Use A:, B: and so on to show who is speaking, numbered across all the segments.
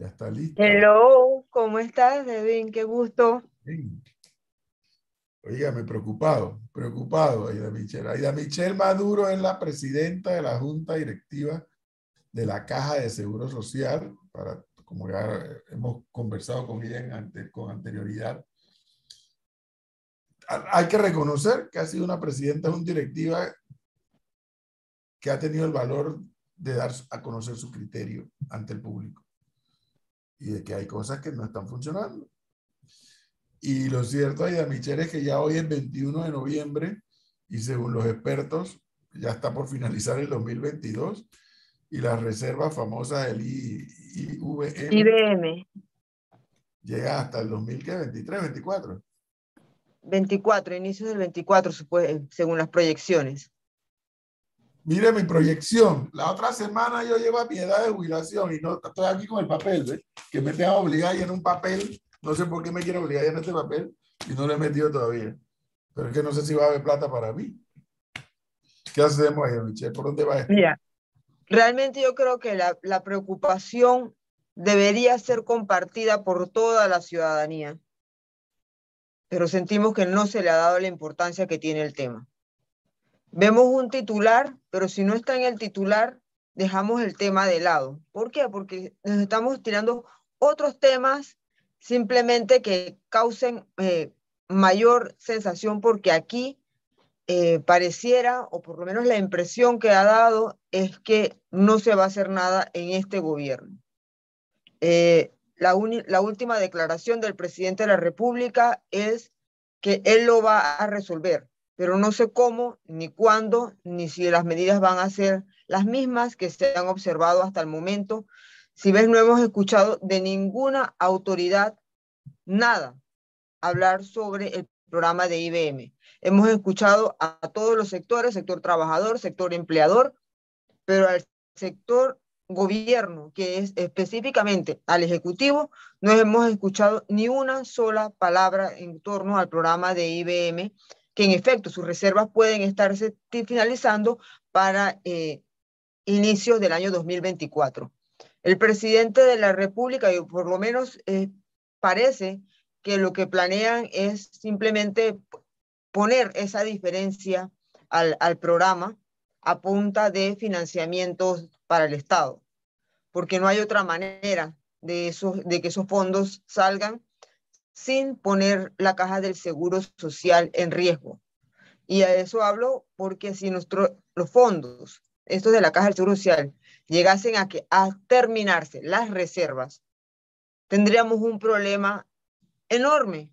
A: Ya está listo.
B: Hello, ¿cómo estás, Edwin? Qué gusto.
A: Oígame, preocupado, preocupado, Aida Michelle. Aida Michelle Maduro es la presidenta de la Junta Directiva de la Caja de Seguro Social, para, como ya hemos conversado con ella con anterioridad. Hay que reconocer que ha sido una presidenta de una directiva que ha tenido el valor de dar a conocer su criterio ante el público y de que hay cosas que no están funcionando. Y lo cierto, Aida Michelle, es que ya hoy es 21 de noviembre y según los expertos ya está por finalizar el 2022 y las reservas famosas del IVM,
B: IBM
A: llega hasta el 2023, 24.
B: 24, inicios del 24, según las proyecciones.
A: Mire mi proyección. La otra semana yo llevo a mi edad de jubilación y no estoy aquí con el papel, ¿ves? Que me tengo obligado en un papel no sé por qué me quiero obligar en este papel y no lo he metido todavía. Pero es que no sé si va a haber plata para mí. ¿Qué hacemos ahí, Michelle? ¿Por dónde va esto?
B: Mira, realmente yo creo que la, la preocupación debería ser compartida por toda la ciudadanía, pero sentimos que no se le ha dado la importancia que tiene el tema. Vemos un titular, pero si no está en el titular, dejamos el tema de lado. ¿Por qué? Porque nos estamos tirando otros temas simplemente que causen eh, mayor sensación porque aquí eh, pareciera, o por lo menos la impresión que ha dado, es que no se va a hacer nada en este gobierno. Eh, la, la última declaración del presidente de la República es que él lo va a resolver, pero no sé cómo, ni cuándo, ni si las medidas van a ser las mismas que se han observado hasta el momento, si ves, no hemos escuchado de ninguna autoridad nada hablar sobre el programa de IBM. Hemos escuchado a, todos los sectores, sector trabajador, sector empleador, pero al sector gobierno, que es específicamente al Ejecutivo, no hemos escuchado ni una sola palabra en torno al programa de IBM, que en efecto sus reservas pueden estarse finalizando para eh, inicios del año 2024. El presidente de la República, y por lo menos eh, parece que lo que planean es simplemente poner esa diferencia al, al programa a punta de financiamientos para el Estado, porque no hay otra manera de, esos, de que esos fondos salgan sin poner la caja del seguro social en riesgo. Y a eso hablo porque si nuestro, los fondos, estos de la caja del seguro social, llegasen a, que, a terminarse las reservas, tendríamos un problema enorme,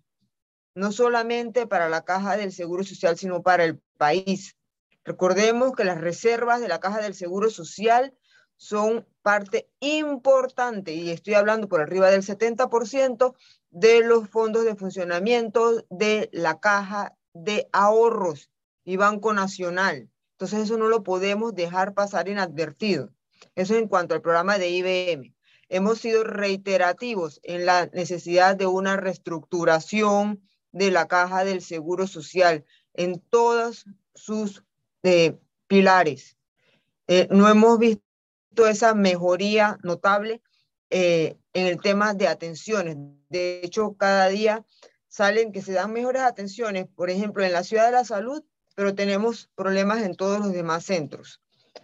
B: no solamente para la caja del Seguro Social, sino para el país. Recordemos que las reservas de la caja del Seguro Social son parte importante, y estoy hablando por arriba del 70% de los fondos de funcionamiento de la caja de ahorros y Banco Nacional. Entonces eso no lo podemos dejar pasar inadvertido. Eso en cuanto al programa de IBM. Hemos sido reiterativos en la necesidad de una reestructuración de la caja del Seguro Social en todos sus eh, pilares. Eh, no hemos visto esa mejoría notable eh, en el tema de atenciones. De hecho, cada día salen que se dan mejores atenciones, por ejemplo, en la ciudad de la salud, pero tenemos problemas en todos los demás centros.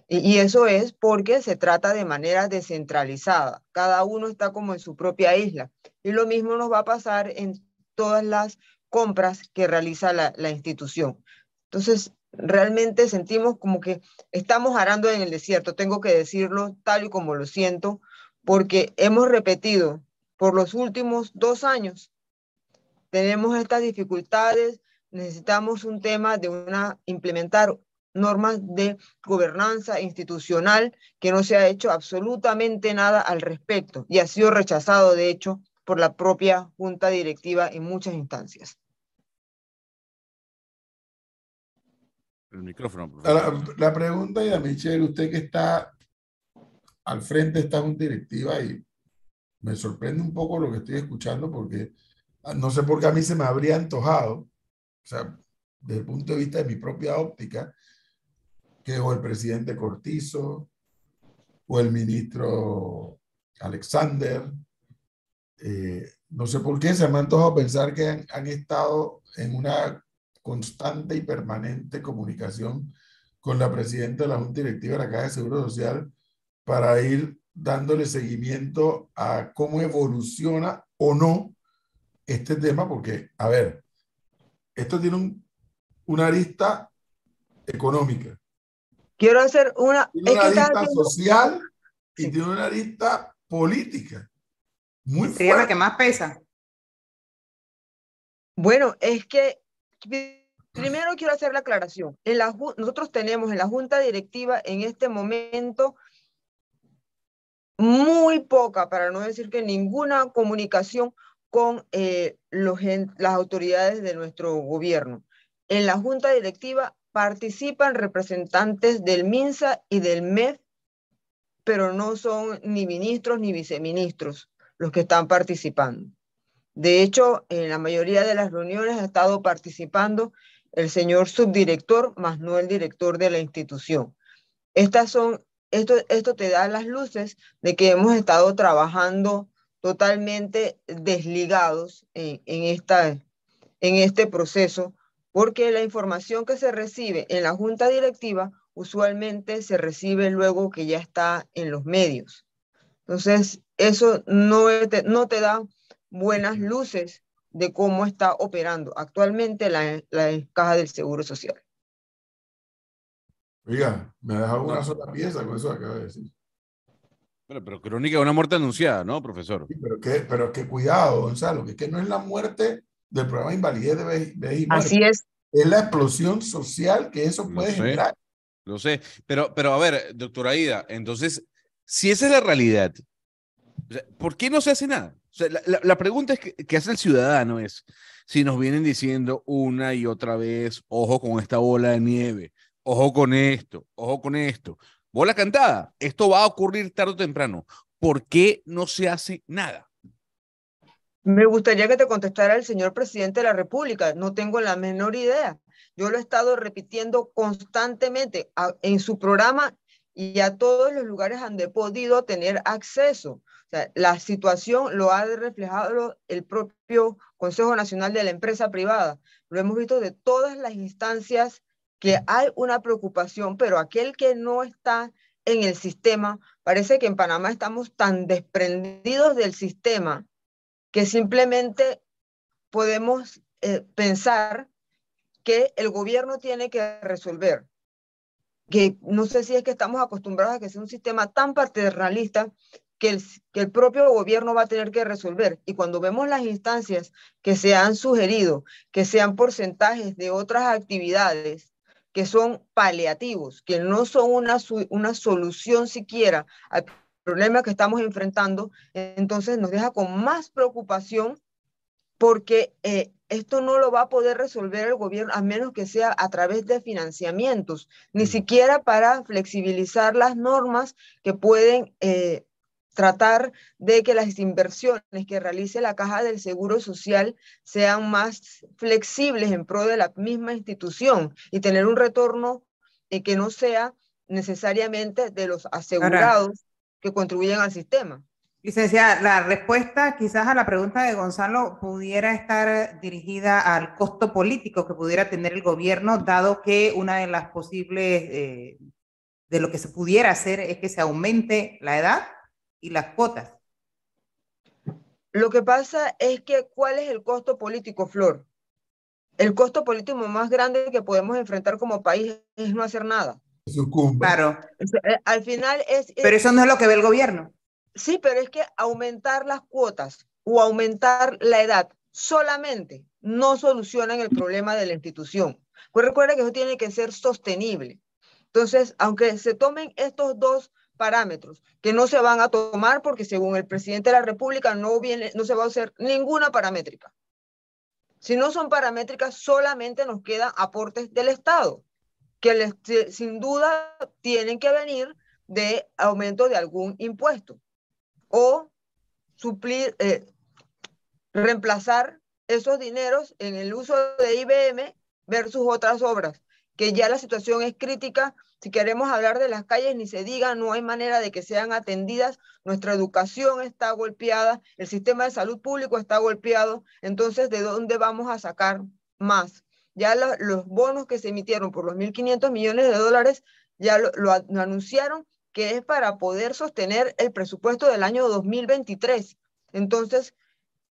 B: Y, eso es porque se trata de manera descentralizada. Cada uno está como en su propia isla. Y lo mismo nos va a pasar en todas las compras que realiza la, la institución. Entonces, realmente sentimos como que estamos arando en el desierto, tengo que decirlo tal y como lo siento, porque hemos repetido por los últimos dos años, tenemos estas dificultades, necesitamos un tema de una implementar normas de gobernanza institucional que no se ha hecho absolutamente nada al respecto y ha sido rechazado, de hecho, por la propia junta directiva en muchas instancias.
C: El micrófono.
A: La, pregunta de Michelle, usted que está al frente esta junta directiva y me sorprende un poco lo que estoy escuchando porque ah, no sé por qué a mí se me habría antojado, o sea, desde el punto de vista de mi propia óptica, que o el presidente Cortizo o el ministro Alexander eh, no sé por qué se me ha antojado pensar que han, han, estado en una constante y permanente comunicación con la presidenta de la Junta Directiva de la Caja de Seguro Social para ir dándole seguimiento a cómo evoluciona o no este tema, porque, a ver, esto tiene un, una arista económica.
B: Quiero hacer una...
A: Tiene una arista social y tiene una arista política. Muy
D: Sería la que más pesa.
B: Bueno, es que primero quiero hacer la aclaración. En la, nosotros tenemos en la Junta Directiva en este momento muy poca, para no decir que ninguna comunicación con eh, las autoridades de nuestro gobierno. En la Junta Directiva participan representantes del MINSA y del MEF, pero no son ni ministros ni viceministros los que están participando. De hecho, en la mayoría de las reuniones ha estado participando el señor subdirector, más no el director de la institución. Estas son, esto, esto te da las luces de que hemos estado trabajando totalmente desligados en, en, esta, en este proceso, porque la información que se recibe en la junta directiva usualmente se recibe luego que ya está en los medios. Entonces, eso no te, no te da buenas luces de cómo está operando actualmente la, la caja del Seguro Social.
A: Oiga, me ha dejado una sola pieza con eso que acaba de decir.
C: Pero, pero crónica de una muerte anunciada, ¿no, profesor?
A: Sí, pero, que, pero que cuidado, Gonzalo, que, que no es la muerte del programa de invalidez de BI.
B: Así es.
A: Es la explosión social que eso puede
C: lo sé,
A: generar.
C: Lo sé, pero, pero a ver, doctora Aida, entonces, si esa es la realidad, ¿por qué no se hace nada? O sea, la, la, la, pregunta es que, que, hace el ciudadano es, si nos vienen diciendo una y otra vez, ojo con esta bola de nieve, ojo con esto, ojo con esto, bola cantada, esto va a ocurrir tarde o temprano, ¿por qué no se hace nada?
B: Me gustaría que te contestara el señor presidente de la República, no tengo la menor idea. Yo lo he estado repitiendo constantemente en su programa y a todos los lugares donde he podido tener acceso. La situación lo ha reflejado el propio Consejo Nacional de la Empresa Privada. Lo hemos visto de todas las instancias que hay una preocupación, pero aquel que no está en el sistema, parece que en Panamá estamos tan desprendidos del sistema que simplemente podemos eh, pensar que el gobierno tiene que resolver. Que no sé si es que estamos acostumbrados a que sea un sistema tan paternalista que el, que el propio gobierno va a tener que resolver. Y cuando vemos las instancias que se han sugerido, que sean porcentajes de otras actividades que son paliativos, que no son una, una solución siquiera al problema que estamos enfrentando, entonces nos deja con más preocupación porque eh, esto no lo va a poder resolver el gobierno a menos que sea a través de financiamientos, ni siquiera para flexibilizar las normas que pueden eh, tratar de que las inversiones que realice la Caja del Seguro Social sean más flexibles en pro de la misma institución y tener un retorno eh, que no sea necesariamente de los asegurados. Ahora que contribuyen al sistema.
D: Licenciada, la respuesta quizás a la pregunta de Gonzalo pudiera estar dirigida al costo político que pudiera tener el gobierno, dado que una de las posibles, eh, de lo que se pudiera hacer es que se aumente la edad y las cuotas.
B: Lo que pasa es que, ¿cuál es el costo político, Flor? El costo político más grande que podemos enfrentar como país es no hacer nada.
A: Sucumba.
D: Claro.
B: Eh, al final es...
D: Pero eso no es lo que ve el gobierno.
B: Sí, pero es que aumentar las cuotas o aumentar la edad solamente no solucionan el problema de la institución. Pues recuerda que eso tiene que ser sostenible. Entonces, aunque se tomen estos dos parámetros que no se van a tomar porque según el presidente de la República no, viene, no se va a hacer ninguna paramétrica. Si no son paramétricas, solamente nos quedan aportes del Estado que les, sin duda tienen que venir de aumento de algún impuesto o suplir, eh, reemplazar esos dineros en el uso de IBM versus otras obras que ya la situación es crítica. Si queremos hablar de las calles, ni se diga, no hay manera de que sean atendidas. Nuestra educación está golpeada, el sistema de salud público está golpeado. Entonces, ¿de dónde vamos a sacar más? Ya los bonos que se emitieron por los 1.500 millones de dólares ya lo, lo anunciaron que es para poder sostener el presupuesto del año 2023. Entonces,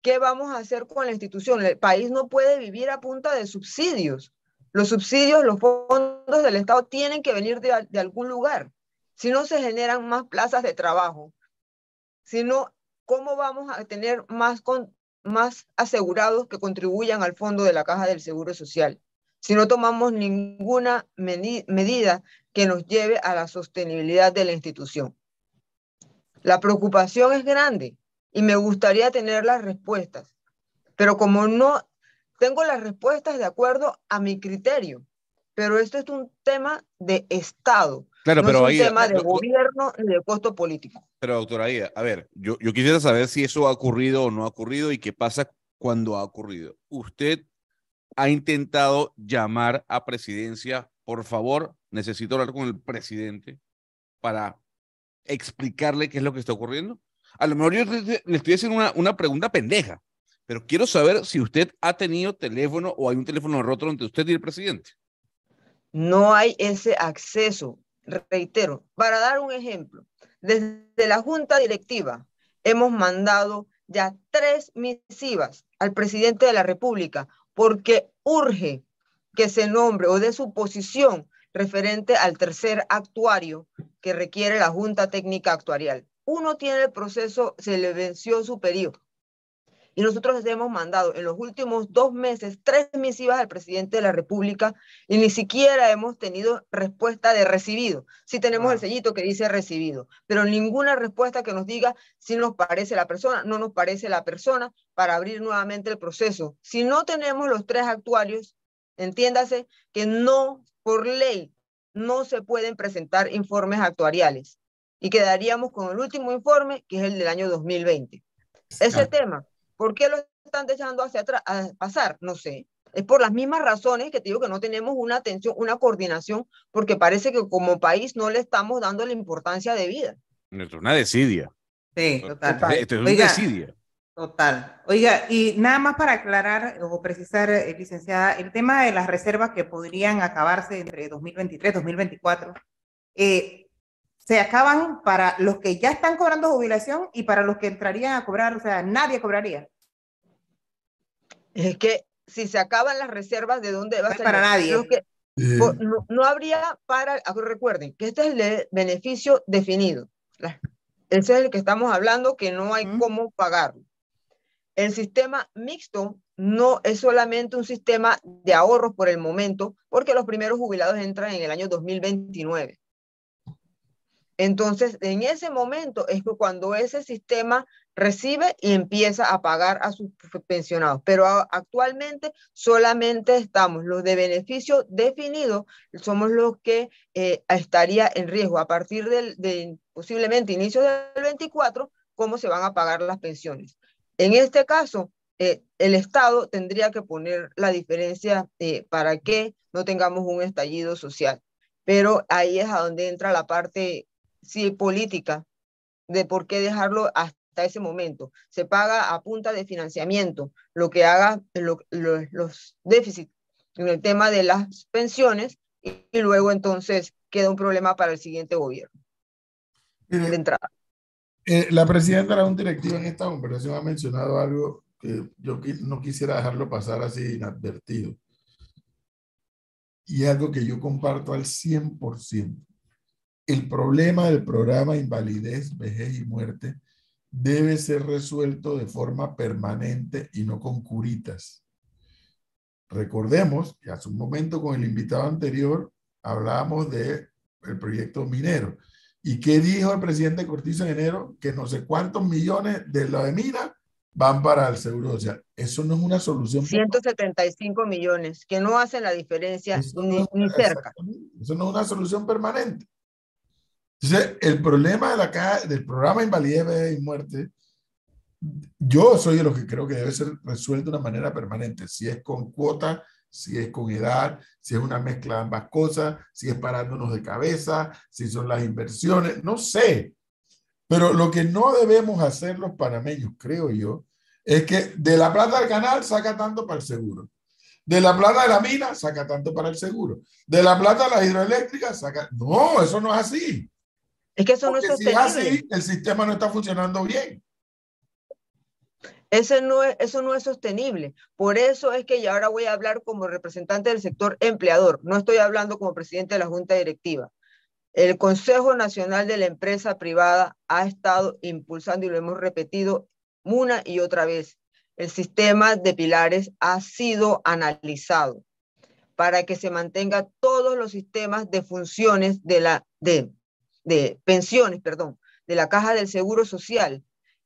B: ¿qué vamos a hacer con la institución? El país no puede vivir a punta de subsidios. Los subsidios, los fondos del Estado tienen que venir de, algún lugar. Si no se generan más plazas de trabajo, si no, ¿cómo vamos a tener más, más asegurados que contribuyan al fondo de la caja del Seguro Social? Si no tomamos ninguna medida que nos lleve a la sostenibilidad de la institución. La preocupación es grande y me gustaría tener las respuestas, pero como no tengo las respuestas de acuerdo a mi criterio, pero esto es un tema de Estado.
C: Claro,
B: no
C: pero
B: es un tema de gobierno ni de costo político.
C: Pero doctora Aida, a ver, yo, yo quisiera saber si eso ha ocurrido o no ha ocurrido y qué pasa cuando ha ocurrido. Usted ha intentado llamar a presidencia, por favor, necesito hablar con el presidente para explicarle qué es lo que está ocurriendo. A lo mejor yo le estoy haciendo una, una pregunta pendeja, pero quiero saber si usted ha tenido teléfono o hay un teléfono roto entre usted y el presidente.
B: No hay ese acceso, reitero. Para dar un ejemplo, desde la Junta Directiva hemos mandado ya tres misivas al presidente de la República porque urge que se nombre o de su posición referente al tercer actuario que requiere la Junta Técnica Actuarial. Uno tiene el proceso, se le venció su y nosotros hemos mandado en los últimos dos meses tres misivas al presidente de la República y ni siquiera hemos tenido respuesta de recibido. Sí tenemos el sellito que dice recibido, pero ninguna respuesta que nos diga si nos parece la persona, no nos parece la persona para abrir nuevamente el proceso. Si no tenemos los tres actuarios, entiéndase que no, por ley, no se pueden presentar informes actuariales y quedaríamos con el último informe, que es el del año 2020. Ese tema ¿Por qué lo están dejando hacia atrás a pasar? No sé. Es por las mismas razones que te digo que no tenemos una atención, una coordinación, porque parece que como país no le estamos dando la importancia de vida.
C: Esto es una desidia.
D: Sí, total.
C: Esto es una desidia.
D: Total. Oiga, y nada más para aclarar o precisar, eh, licenciada, el tema de las reservas que podrían acabarse entre 2023 y 2024. Eh, se acaban para los que ya están cobrando jubilación y para los que entrarían a cobrar, o sea, nadie cobraría.
B: Es que si se acaban las reservas, ¿de dónde va a ser?
D: Para nadie.
B: no, habría para, recuerden que este es el beneficio definido. Ese es el que estamos hablando, que no hay cómo pagarlo. El sistema mixto no es solamente un sistema de ahorros por el momento, porque los primeros jubilados entran en el año 2029. Entonces, en ese momento es cuando ese sistema recibe y empieza a pagar a sus pensionados. Pero actualmente solamente estamos los de beneficio definido, somos los que eh, estaría en riesgo a partir del de, posiblemente inicio del 24, cómo se van a pagar las pensiones. En este caso, eh, el Estado tendría que poner la diferencia eh, para que no tengamos un estallido social. Pero ahí es a donde entra la parte sí, política de por qué dejarlo hasta ese momento. Se paga a punta de financiamiento, lo que haga los déficits en el tema de las pensiones y, luego entonces queda un problema para el siguiente gobierno. de entrada.
A: Eh, la presidenta era un directivo en esta conversación ha mencionado algo que yo no quisiera dejarlo pasar así inadvertido. Y algo que yo comparto al 100% el problema del programa invalidez, vejez y muerte debe ser resuelto de forma permanente y no con curitas. Recordemos que hace un momento con el invitado anterior hablábamos del el proyecto minero. ¿Y qué dijo el presidente Cortizo en enero? Que no sé cuántos millones de la de mina van para el seguro social. Eso no es una solución.
B: 175 millones, que no hacen la diferencia ni, ni cerca.
A: Eso no es una solución permanente. Entonces, el problema de la del programa Invalidez y Muerte, yo soy de los que creo que debe ser resuelto de una manera permanente. Si es con cuota, si es con edad, si es una mezcla de ambas cosas, si es parándonos de cabeza, si son las inversiones, no sé. Pero lo que no debemos hacer los panameños, creo yo, es que de la plata del canal saca tanto para el seguro. De la plata de la mina saca tanto para el seguro. De la plata de la hidroeléctrica saca... No, eso no es así.
B: Es que eso no es sostenible.
A: Si es así, el sistema no está funcionando bien.
B: Eso no, es, eso no es sostenible. Por eso es que ya ahora voy a hablar como representante del sector empleador. No estoy hablando como presidente de la Junta Directiva. El Consejo Nacional de la Empresa Privada ha estado impulsando, y lo hemos repetido una y otra vez, el sistema de pilares ha sido analizado para que se mantenga todos los sistemas de funciones de la de, de pensiones, perdón, de la Caja del Seguro Social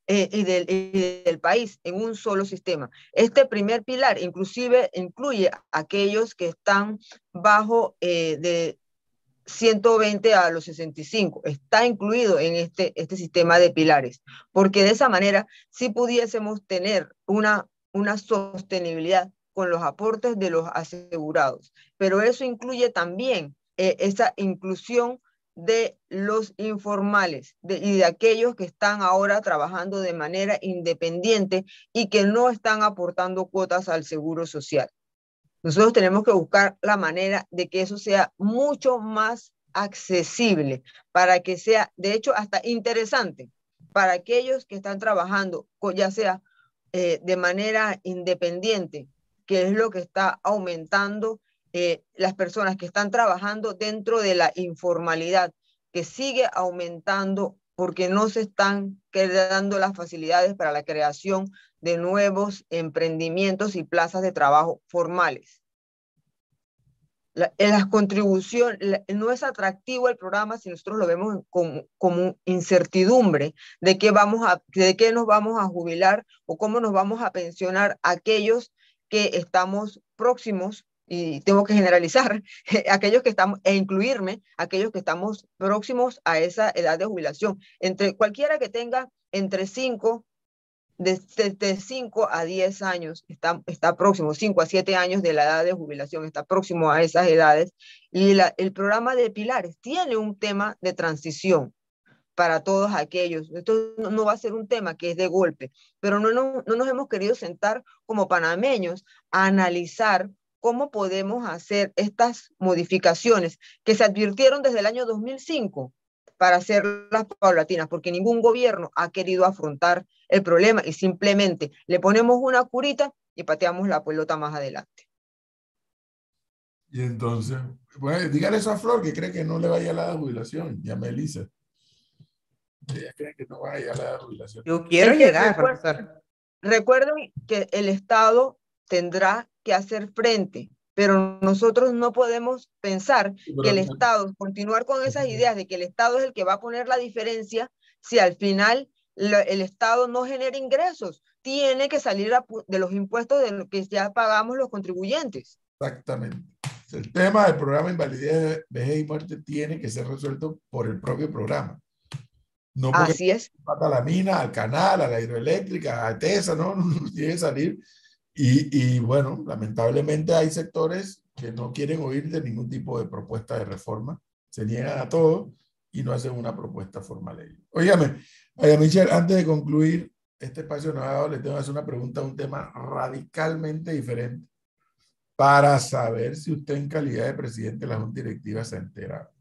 B: eh, y, del, país en un solo sistema. Este primer pilar inclusive incluye a aquellos que están bajo eh, de 120 a los 65. Está incluido en este, este sistema de pilares, porque de esa manera sí pudiésemos tener una, una sostenibilidad con los aportes de los asegurados. Pero eso incluye también eh, esa inclusión de los informales y de aquellos que están ahora trabajando de manera independiente y que no están aportando cuotas al seguro social. Nosotros tenemos que buscar la manera de que eso sea mucho más accesible, para que sea, de hecho, hasta interesante para aquellos que están trabajando, ya sea eh, de manera independiente, que es lo que está aumentando eh, las personas que están trabajando dentro de la informalidad, que sigue aumentando porque no se están dando las facilidades para la creación de nuevos emprendimientos y plazas de trabajo formales. En las contribuciones, no es atractivo el programa si nosotros lo vemos como, incertidumbre de qué, vamos de qué nos vamos a jubilar o cómo nos vamos a pensionar aquellos que estamos próximos y tengo que generalizar, aquellos que estamos, e incluirme, aquellos que estamos próximos a esa edad de jubilación. Entre cualquiera que tenga entre 5, de, 5 a 10 años, está, está próximo, 5 a 7 años de la edad de jubilación, está próximo a esas edades. Y el programa de Pilares tiene un tema de transición para todos aquellos. Esto no, va a ser un tema que es de golpe, pero no, no, no nos hemos querido sentar como panameños a analizar cómo podemos hacer estas modificaciones que se advirtieron desde el año 2005 para hacerlas paulatinas, porque ningún gobierno ha querido afrontar el problema y simplemente le ponemos una curita y pateamos la pelota más adelante.
A: Y entonces, bueno, dígale eso a Flor que cree que no le vaya a la jubilación, ya Melissa. Ella cree que no vaya a la jubilación.
D: Yo quiero llegar, profesor.
B: Recuerden que el Estado tendrá que hacer frente, pero nosotros no podemos pensar que el Estado, continuar con esas ideas de que el Estado es el que va a poner la diferencia si al final lo, el Estado no genera ingresos, tiene que salir a, de los impuestos de lo que ya pagamos los contribuyentes.
A: Exactamente. El tema del programa Invalidez, Vejez y Muerte tiene que ser resuelto por el propio programa.
B: No Así es.
A: A la mina, al canal, a la hidroeléctrica, a TESA, no, no, no tiene que salir y, y, bueno, lamentablemente hay sectores que no quieren oír de ningún tipo de propuesta de reforma, se niegan a todo y no hacen una propuesta formal. Óigame, Michelle, antes de concluir este espacio nuevo, le tengo que hacer una pregunta, un tema radicalmente diferente, para saber si usted en calidad de presidente de la Junta Directiva se ha enterado.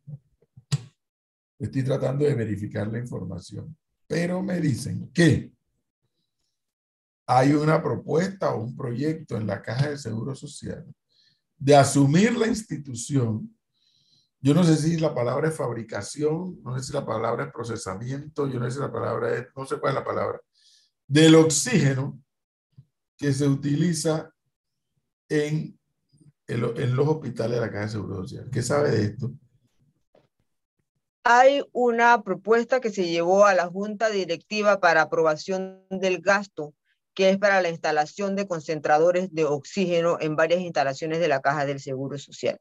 A: Estoy tratando de verificar la información, pero me dicen que hay una propuesta o un proyecto en la Caja de Seguro Social de asumir la institución. Yo no sé si la palabra es fabricación, no sé si la palabra es procesamiento, yo no sé si la palabra es, no sé cuál es la palabra, del oxígeno que se utiliza en, en los hospitales de la Caja de Seguro Social. ¿Qué sabe de esto?
B: Hay una propuesta que se llevó a la Junta Directiva para aprobación del gasto que es para la instalación de concentradores de oxígeno en varias instalaciones de la Caja del Seguro Social.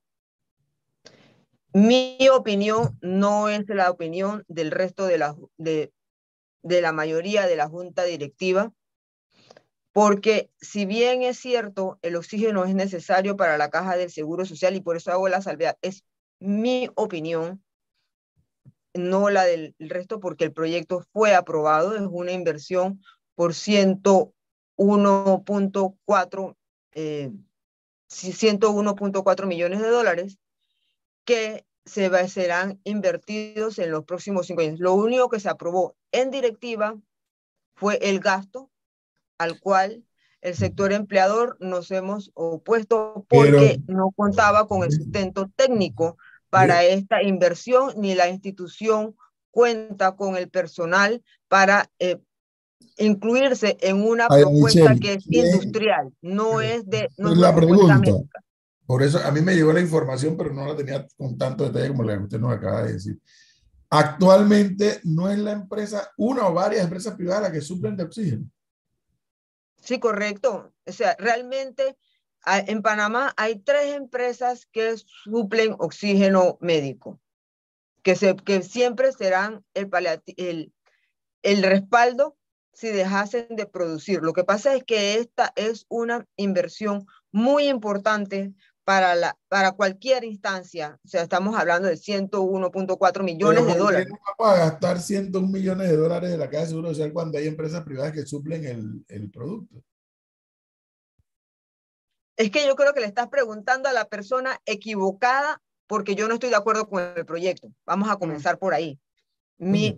B: Mi opinión no es la opinión del resto de la, de, de la mayoría de la Junta Directiva, porque si bien es cierto, el oxígeno es necesario para la caja del Seguro Social y por eso hago la salvedad, es mi opinión, no la del resto, porque el proyecto fue aprobado, es una inversión por 101.4 eh, 101.4 millones de dólares que se serán invertidos en los próximos cinco años. Lo único que se aprobó en directiva fue el gasto al cual el sector empleador nos hemos opuesto porque no contaba con el sustento técnico para esta inversión, ni la institución cuenta con el personal para eh, incluirse en una propuesta que es industrial, no es de... No
A: es la pregunta. Por eso a mí me llegó la información, pero no la tenía con tanto detalle como la que usted nos acaba de decir. Actualmente no es la empresa, una o varias empresas privadas las que suplen de oxígeno.
B: Sí, correcto. O sea, realmente en Panamá hay tres empresas que suplen oxígeno médico, que, se, que siempre serán el, el, el respaldo si dejasen de producir. Lo que pasa es que esta es una inversión muy importante para, la, para cualquier instancia. O sea, estamos hablando de 101.4 millones de dólares.
A: No vamos a gastar 101 millones de dólares de la Caja de Seguro Social cuando hay empresas privadas que suplen el, el producto.
B: Es que yo creo que le estás preguntando a la persona equivocada porque yo no estoy de acuerdo con el proyecto. Vamos a comenzar por ahí. Mi,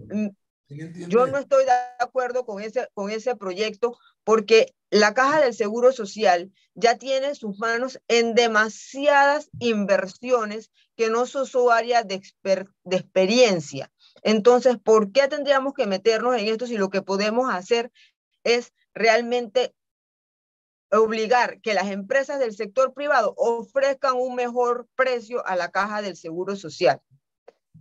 B: yo no estoy de acuerdo con ese, con ese proyecto porque la Caja del Seguro Social ya tiene sus manos en demasiadas inversiones que no son su área de, de experiencia. Entonces, ¿por qué tendríamos que meternos en esto si lo que podemos hacer es realmente obligar que las empresas del sector privado ofrezcan un mejor precio a la caja del Seguro Social?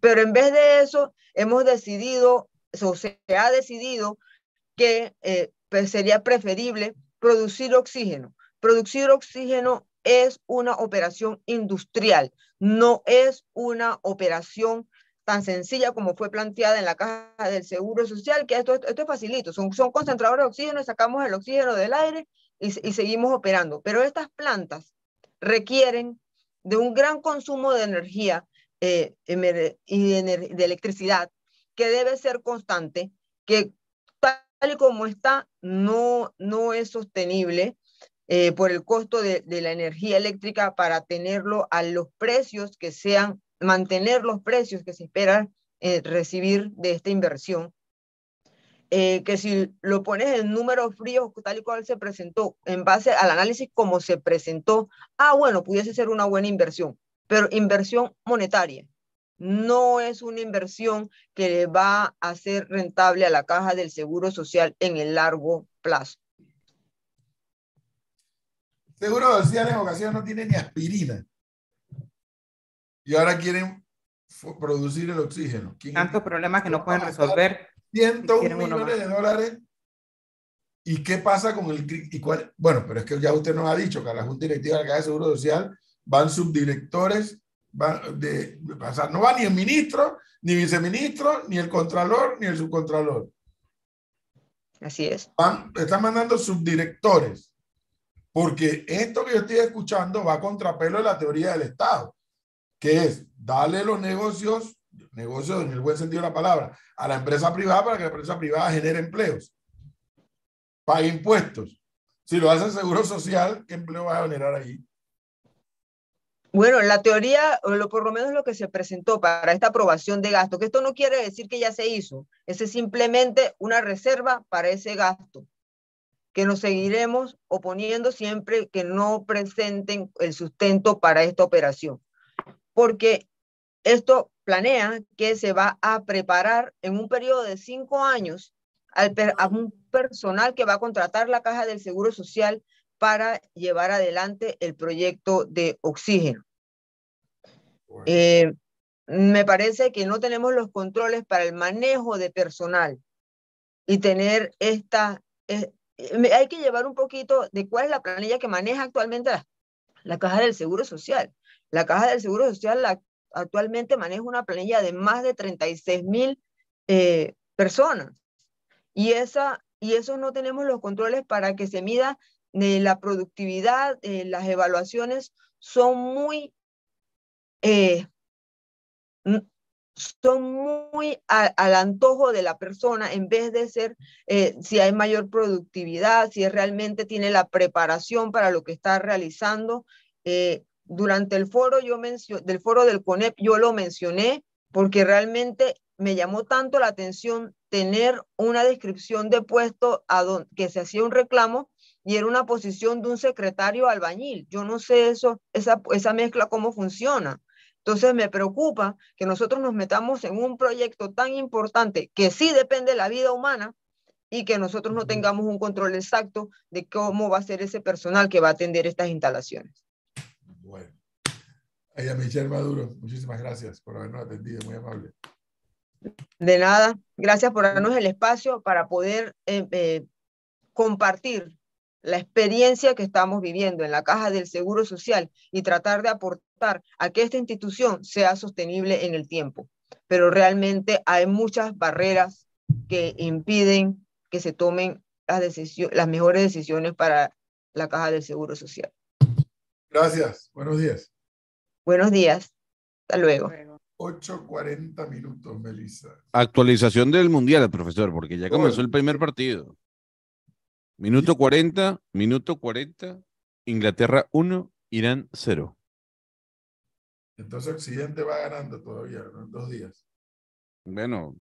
B: Pero en vez de eso, hemos decidido, o se ha decidido que eh, pues, sería preferible producir oxígeno. Producir oxígeno es una operación industrial, no es una operación tan sencilla como fue planteada en la caja del Seguro Social, que esto, es facilito, son, son concentradores de oxígeno, sacamos el oxígeno del aire y, y seguimos operando. Pero estas plantas requieren de un gran consumo de energía eh, y de, electricidad que debe ser constante, que tal y como está no, no es sostenible eh, por el costo de, la energía eléctrica para tenerlo a los precios que sean, mantener los precios que se esperan eh, recibir de esta inversión. que si lo pones en números fríos, tal y cual se presentó, en base al análisis como se presentó, ah, bueno, pudiese ser una buena inversión pero inversión monetaria. No es una inversión que le va a ser rentable a la caja del Seguro Social en el largo plazo.
A: Seguro Social en ocasiones no tiene ni aspirina. Y ahora quieren producir el oxígeno.
D: Tantos problemas que no pueden resolver.
A: 101 millones de dólares. ¿Y qué pasa con el... Y cuál, bueno, pero es que ya usted nos ha dicho que a la Junta Directiva de la Caja de Seguro Social van subdirectores, van de, o sea, no va ni el ministro, ni viceministro, ni el contralor, ni el subcontralor.
B: Así es.
A: Van, están mandando subdirectores, porque esto que yo estoy escuchando va a contrapelo de la teoría del Estado, que es darle los negocios, negocios en el buen sentido de la palabra, a la empresa privada para que la empresa privada genere empleos, pague impuestos. Si lo hace el Seguro Social, ¿qué empleo va a generar ahí?
B: Bueno, la teoría, o lo, por lo menos lo que se presentó para esta aprobación de gasto, que esto no quiere decir que ya se hizo, es simplemente una reserva para ese gasto, que nos seguiremos oponiendo siempre que no presenten el sustento para esta operación, porque esto planea que se va a preparar en un periodo de cinco años al, a un personal que va a contratar la Caja del Seguro Social para llevar adelante el proyecto de oxígeno. Eh, me parece que no tenemos los controles para el manejo de personal y tener esta... Hay que llevar un poquito de cuál es la planilla que maneja actualmente la, Caja del Seguro Social. La Caja del Seguro Social actualmente maneja una planilla de más de 36 mil eh, personas. Y esa, y eso no tenemos los controles para que se mida eh, la productividad, eh, las evaluaciones son muy, eh, son muy al antojo de la persona en vez de ser si hay mayor productividad, si realmente tiene la preparación para lo que está realizando. durante el foro yo del foro del CONEP yo lo mencioné porque realmente me llamó tanto la atención tener una descripción de puesto a que se hacía un reclamo y era una posición de un secretario albañil. Yo no sé eso, esa, esa mezcla cómo funciona. Entonces me preocupa que nosotros nos metamos en un proyecto tan importante que sí depende de la vida humana y que nosotros no tengamos un control exacto de cómo va a ser ese personal que va a atender estas instalaciones.
A: Bueno. Ella Michelle Maduro, muchísimas gracias por habernos atendido, muy amable.
B: De nada, gracias por darnos el espacio para poder eh, eh, compartir la experiencia que estamos viviendo en la caja del Seguro Social y tratar de aportar a que esta institución sea sostenible en el tiempo. Pero realmente hay muchas barreras que impiden que se tomen las, las mejores decisiones para la caja del Seguro Social.
A: Gracias, buenos días.
B: Buenos días, hasta luego.
A: 8.40 minutos, Melissa.
C: Actualización del Mundial, profesor, porque ya comenzó el primer partido. Minuto 40, minuto 40, Inglaterra 1, Irán 0.
A: Entonces Occidente va ganando todavía, ¿no? En dos días.
C: Bueno,